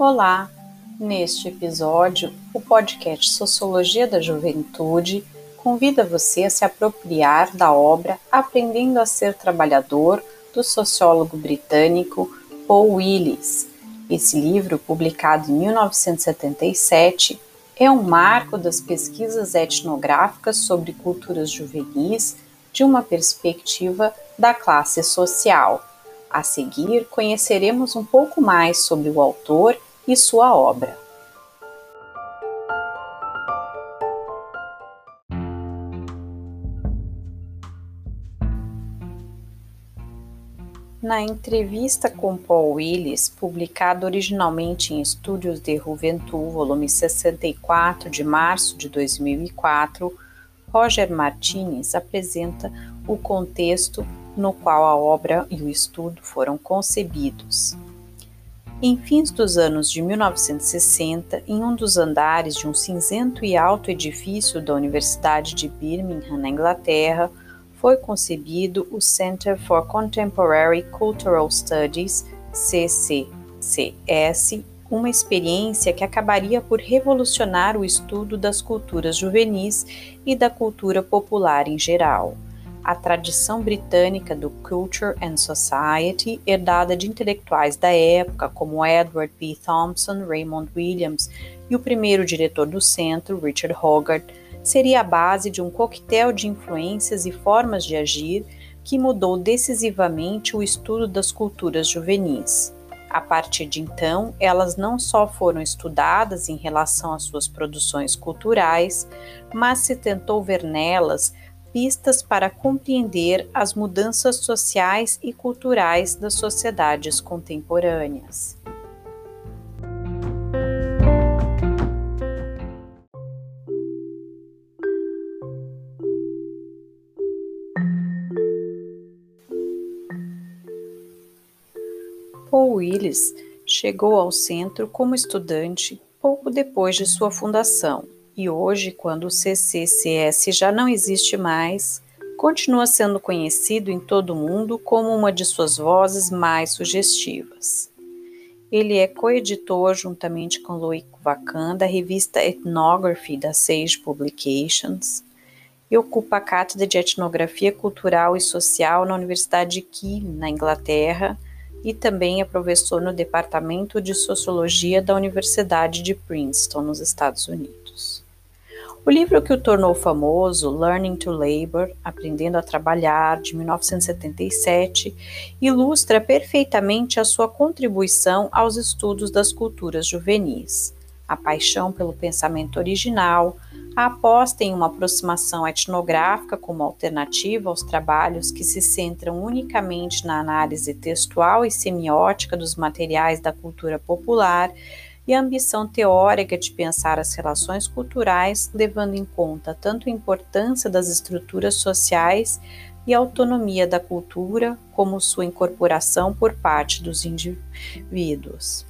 Olá! Neste episódio, o podcast Sociologia da Juventude convida você a se apropriar da obra Aprendendo a Ser Trabalhador, do sociólogo britânico Paul Willis. Esse livro, publicado em 1977, é um marco das pesquisas etnográficas sobre culturas juvenis de uma perspectiva da classe social. A seguir, conheceremos um pouco mais sobre o autor e sua obra. Na entrevista com Paul Willis, publicada originalmente em Estúdios de Juventude, volume 64, de março de 2004, Roger Martinez apresenta o contexto no qual a obra e o estudo foram concebidos. Em fins dos anos de 1960, em um dos andares de um cinzento e alto edifício da Universidade de Birmingham, na Inglaterra, foi concebido o Center for Contemporary Cultural Studies, CCCS, uma experiência que acabaria por revolucionar o estudo das culturas juvenis e da cultura popular em geral. A tradição britânica do Culture and Society, herdada de intelectuais da época como Edward P. Thompson, Raymond Williams e o primeiro diretor do centro, Richard Hogarth, seria a base de um coquetel de influências e formas de agir que mudou decisivamente o estudo das culturas juvenis. A partir de então, elas não só foram estudadas em relação às suas produções culturais, mas se tentou ver nelas pistas para compreender as mudanças sociais e culturais das sociedades contemporâneas. Paul Willis chegou ao centro como estudante pouco depois de sua fundação e hoje, quando o CCCS já não existe mais, continua sendo conhecido em todo o mundo como uma de suas vozes mais sugestivas. Ele é coeditor, juntamente com Loic Vacan, da revista Ethnography da Sage Publications e ocupa a cátedra de Etnografia Cultural e Social na Universidade de Kiel, na Inglaterra, e também é professor no Departamento de Sociologia da Universidade de Princeton, nos Estados Unidos. O livro que o tornou famoso, Learning to Labor, Aprendendo a Trabalhar, de 1977, ilustra perfeitamente a sua contribuição aos estudos das culturas juvenis. A paixão pelo pensamento original, a aposta em uma aproximação etnográfica como alternativa aos trabalhos que se centram unicamente na análise textual e semiótica dos materiais da cultura popular e a ambição teórica de pensar as relações culturais, levando em conta tanto a importância das estruturas sociais e a autonomia da cultura, como sua incorporação por parte dos indivíduos.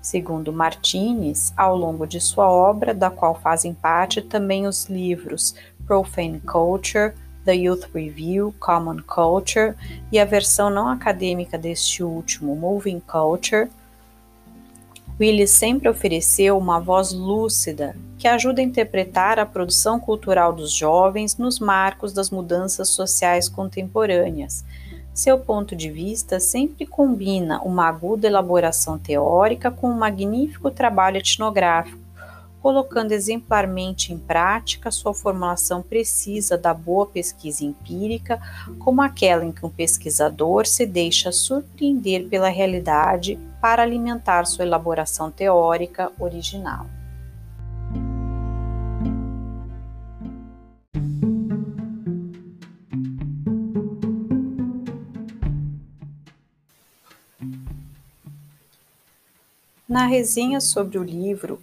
Segundo Martinez, ao longo de sua obra, da qual fazem parte também os livros Profane Culture, The Youth Review, Common Culture e a versão não acadêmica deste último, Moving Culture, Willis sempre ofereceu uma voz lúcida que ajuda a interpretar a produção cultural dos jovens nos marcos das mudanças sociais contemporâneas, seu ponto de vista sempre combina uma aguda elaboração teórica com um magnífico trabalho etnográfico, colocando exemplarmente em prática sua formulação precisa da boa pesquisa empírica, como aquela em que um pesquisador se deixa surpreender pela realidade para alimentar sua elaboração teórica original. Na resenha sobre o livro,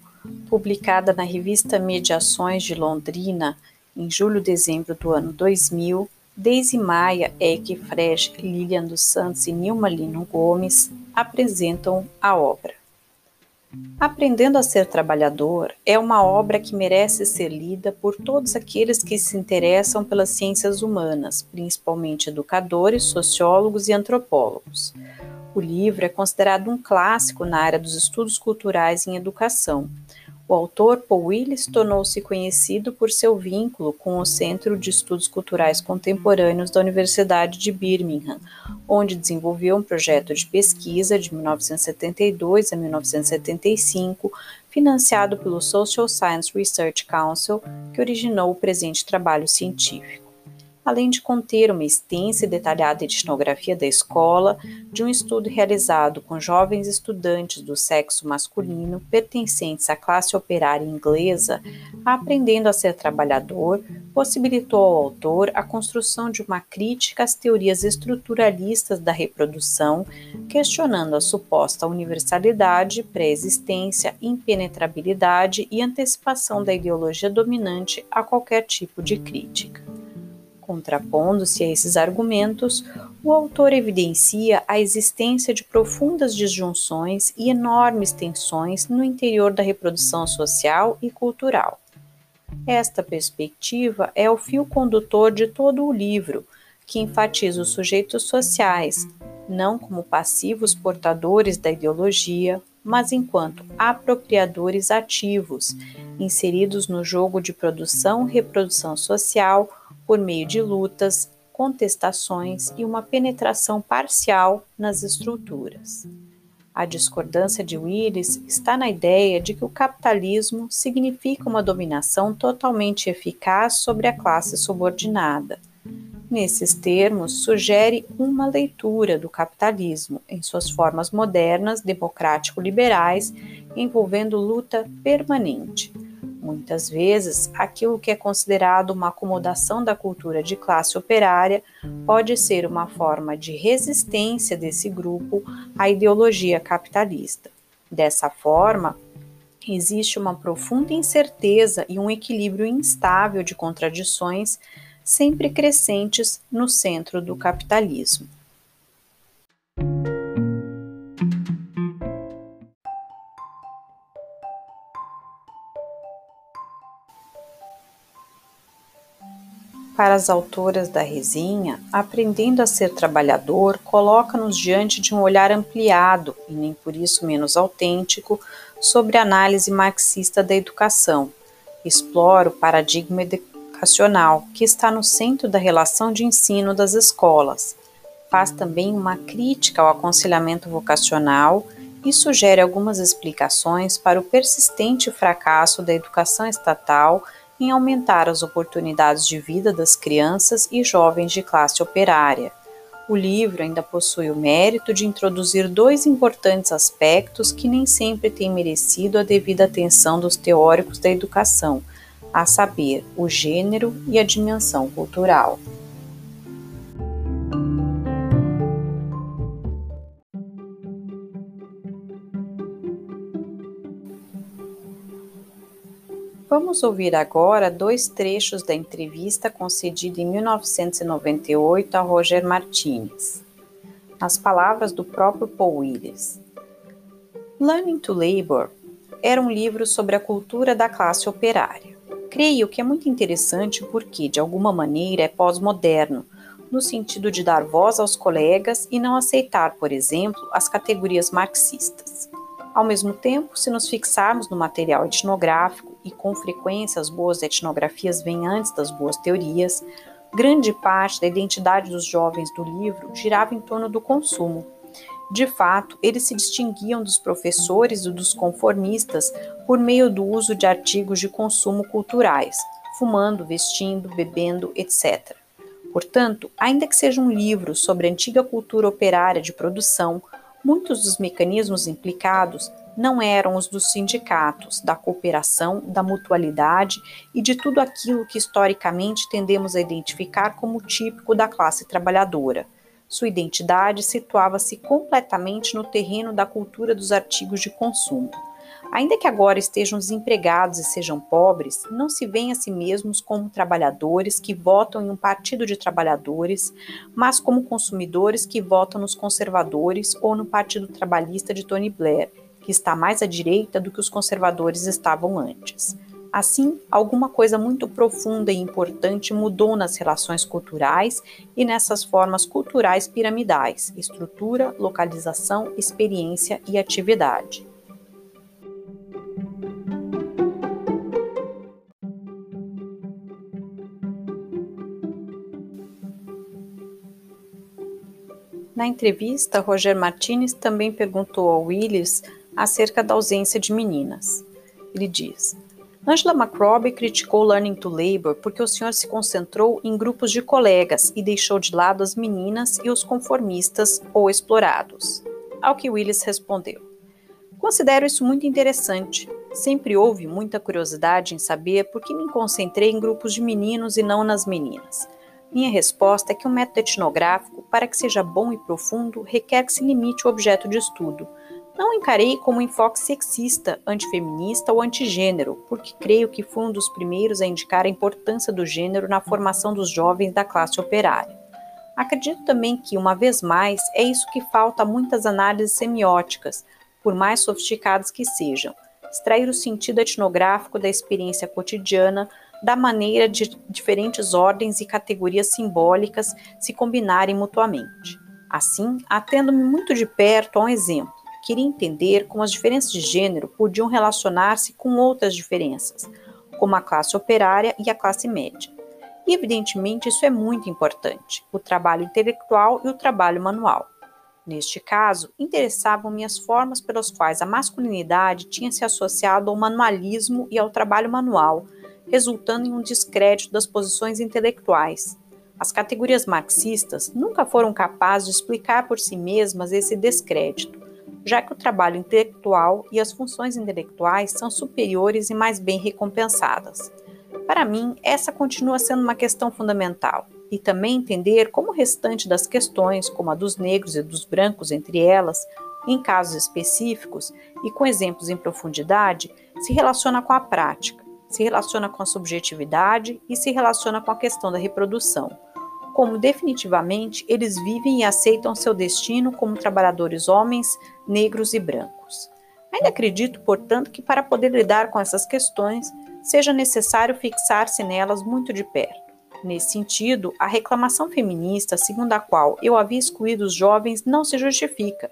publicada na revista Mediações de Londrina em julho-dezembro do ano 2000, Daisy Maia, Eke Fresh, Lilian dos Santos e Nilma Lino Gomes apresentam a obra. Aprendendo a Ser Trabalhador é uma obra que merece ser lida por todos aqueles que se interessam pelas ciências humanas, principalmente educadores, sociólogos e antropólogos. O livro é considerado um clássico na área dos estudos culturais em educação. O autor Paul Willis tornou-se conhecido por seu vínculo com o Centro de Estudos Culturais Contemporâneos da Universidade de Birmingham, onde desenvolveu um projeto de pesquisa de 1972 a 1975, financiado pelo Social Science Research Council, que originou o presente trabalho científico além de conter uma extensa e detalhada etnografia da escola, de um estudo realizado com jovens estudantes do sexo masculino pertencentes à classe operária inglesa, aprendendo a ser trabalhador, possibilitou ao autor a construção de uma crítica às teorias estruturalistas da reprodução, questionando a suposta universalidade, pré-existência, impenetrabilidade e antecipação da ideologia dominante a qualquer tipo de crítica. Contrapondo-se a esses argumentos, o autor evidencia a existência de profundas disjunções e enormes tensões no interior da reprodução social e cultural. Esta perspectiva é o fio condutor de todo o livro, que enfatiza os sujeitos sociais, não como passivos portadores da ideologia, mas enquanto apropriadores ativos, inseridos no jogo de produção-reprodução social por meio de lutas, contestações e uma penetração parcial nas estruturas. A discordância de Willis está na ideia de que o capitalismo significa uma dominação totalmente eficaz sobre a classe subordinada. Nesses termos, sugere uma leitura do capitalismo em suas formas modernas, democrático-liberais, envolvendo luta permanente Muitas vezes, aquilo que é considerado uma acomodação da cultura de classe operária pode ser uma forma de resistência desse grupo à ideologia capitalista. Dessa forma, existe uma profunda incerteza e um equilíbrio instável de contradições sempre crescentes no centro do capitalismo. Para as autoras da resinha, aprendendo a ser trabalhador coloca-nos diante de um olhar ampliado, e nem por isso menos autêntico, sobre a análise marxista da educação. Explora o paradigma educacional, que está no centro da relação de ensino das escolas. Faz também uma crítica ao aconselhamento vocacional e sugere algumas explicações para o persistente fracasso da educação estatal em aumentar as oportunidades de vida das crianças e jovens de classe operária. O livro ainda possui o mérito de introduzir dois importantes aspectos que nem sempre têm merecido a devida atenção dos teóricos da educação, a saber, o gênero e a dimensão cultural. Vamos ouvir agora dois trechos da entrevista concedida em 1998 a Roger Martinez. As palavras do próprio Paul Willis. Learning to Labor era um livro sobre a cultura da classe operária. Creio que é muito interessante porque, de alguma maneira, é pós-moderno, no sentido de dar voz aos colegas e não aceitar, por exemplo, as categorias marxistas. Ao mesmo tempo, se nos fixarmos no material etnográfico, e com frequência as boas etnografias vêm antes das boas teorias, grande parte da identidade dos jovens do livro girava em torno do consumo. De fato, eles se distinguiam dos professores e dos conformistas por meio do uso de artigos de consumo culturais, fumando, vestindo, bebendo, etc. Portanto, ainda que seja um livro sobre a antiga cultura operária de produção, Muitos dos mecanismos implicados não eram os dos sindicatos, da cooperação, da mutualidade e de tudo aquilo que historicamente tendemos a identificar como típico da classe trabalhadora. Sua identidade situava-se completamente no terreno da cultura dos artigos de consumo. Ainda que agora estejam desempregados e sejam pobres, não se veem a si mesmos como trabalhadores que votam em um partido de trabalhadores, mas como consumidores que votam nos conservadores ou no Partido Trabalhista de Tony Blair, que está mais à direita do que os conservadores estavam antes. Assim, alguma coisa muito profunda e importante mudou nas relações culturais e nessas formas culturais piramidais: estrutura, localização, experiência e atividade. Na entrevista, Roger Martinez também perguntou ao Willis acerca da ausência de meninas. Ele diz: Angela McRobbie criticou Learning to Labor porque o senhor se concentrou em grupos de colegas e deixou de lado as meninas e os conformistas ou explorados. Ao que Willis respondeu: Considero isso muito interessante. Sempre houve muita curiosidade em saber por que me concentrei em grupos de meninos e não nas meninas. Minha resposta é que o método etnográfico, para que seja bom e profundo, requer que se limite o objeto de estudo. Não encarei como enfoque sexista, antifeminista ou antigênero, porque creio que fui um dos primeiros a indicar a importância do gênero na formação dos jovens da classe operária. Acredito também que, uma vez mais, é isso que falta a muitas análises semióticas, por mais sofisticadas que sejam, extrair o sentido etnográfico da experiência cotidiana da maneira de diferentes ordens e categorias simbólicas se combinarem mutuamente. Assim, atendo-me muito de perto a um exemplo. Queria entender como as diferenças de gênero podiam relacionar-se com outras diferenças, como a classe operária e a classe média. E, evidentemente, isso é muito importante: o trabalho intelectual e o trabalho manual. Neste caso, interessavam-me as formas pelas quais a masculinidade tinha se associado ao manualismo e ao trabalho manual resultando em um descrédito das posições intelectuais. As categorias marxistas nunca foram capazes de explicar por si mesmas esse descrédito, já que o trabalho intelectual e as funções intelectuais são superiores e mais bem recompensadas. Para mim, essa continua sendo uma questão fundamental, e também entender como o restante das questões, como a dos negros e dos brancos entre elas, em casos específicos e com exemplos em profundidade, se relaciona com a prática se relaciona com a subjetividade e se relaciona com a questão da reprodução. Como definitivamente eles vivem e aceitam seu destino como trabalhadores homens, negros e brancos. Ainda acredito, portanto, que para poder lidar com essas questões seja necessário fixar-se nelas muito de perto. Nesse sentido, a reclamação feminista, segundo a qual eu havia excluído os jovens, não se justifica.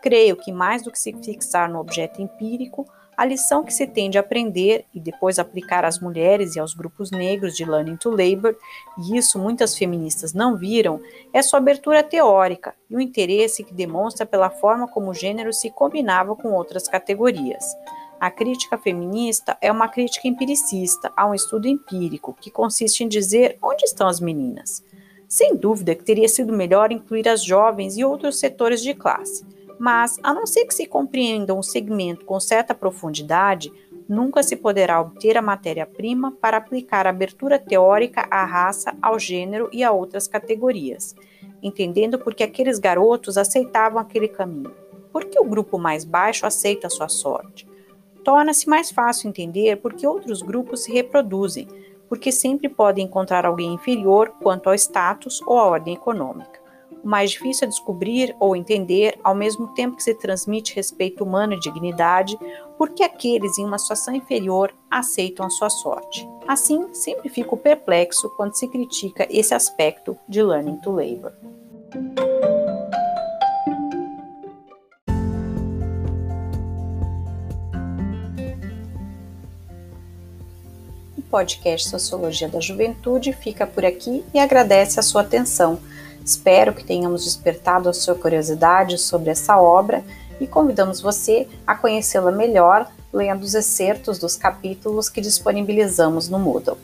Creio que, mais do que se fixar no objeto empírico, a lição que se tem de aprender e depois aplicar às mulheres e aos grupos negros de Learning to Labor, e isso muitas feministas não viram, é sua abertura teórica e o interesse que demonstra pela forma como o gênero se combinava com outras categorias. A crítica feminista é uma crítica empiricista a um estudo empírico, que consiste em dizer onde estão as meninas. Sem dúvida que teria sido melhor incluir as jovens e outros setores de classe mas, a não ser que se compreenda um segmento com certa profundidade, nunca se poderá obter a matéria-prima para aplicar a abertura teórica à raça, ao gênero e a outras categorias, entendendo por que aqueles garotos aceitavam aquele caminho. Por que o grupo mais baixo aceita a sua sorte? Torna-se mais fácil entender por que outros grupos se reproduzem, porque sempre podem encontrar alguém inferior quanto ao status ou à ordem econômica o mais difícil é descobrir ou entender, ao mesmo tempo que se transmite respeito humano e dignidade, porque aqueles em uma situação inferior aceitam a sua sorte. Assim, sempre fico perplexo quando se critica esse aspecto de Learning to Labor. O podcast Sociologia da Juventude fica por aqui e agradece a sua atenção. Espero que tenhamos despertado a sua curiosidade sobre essa obra e convidamos você a conhecê-la melhor lendo os excertos dos capítulos que disponibilizamos no Moodle.